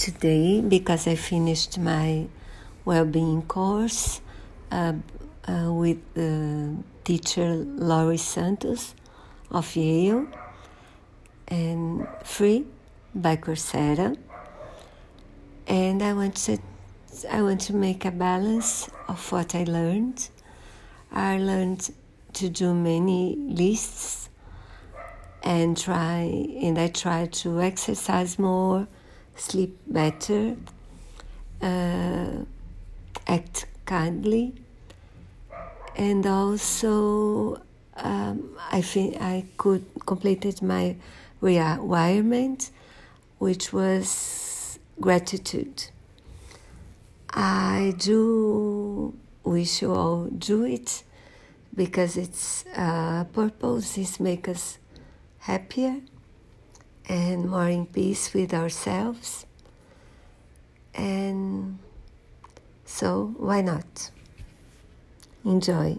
today because I finished my well-being course uh, uh, with the teacher Laurie Santos of Yale and free by Coursera. And I want to I want to make a balance of what I learned. I learned to do many lists and try and I try to exercise more, sleep better, uh, act kindly, and also um, I think I could completed my rewirement, which was gratitude. I do wish you all do it because its uh, purpose is make us happier and more in peace with ourselves. And so, why not? Enjoy.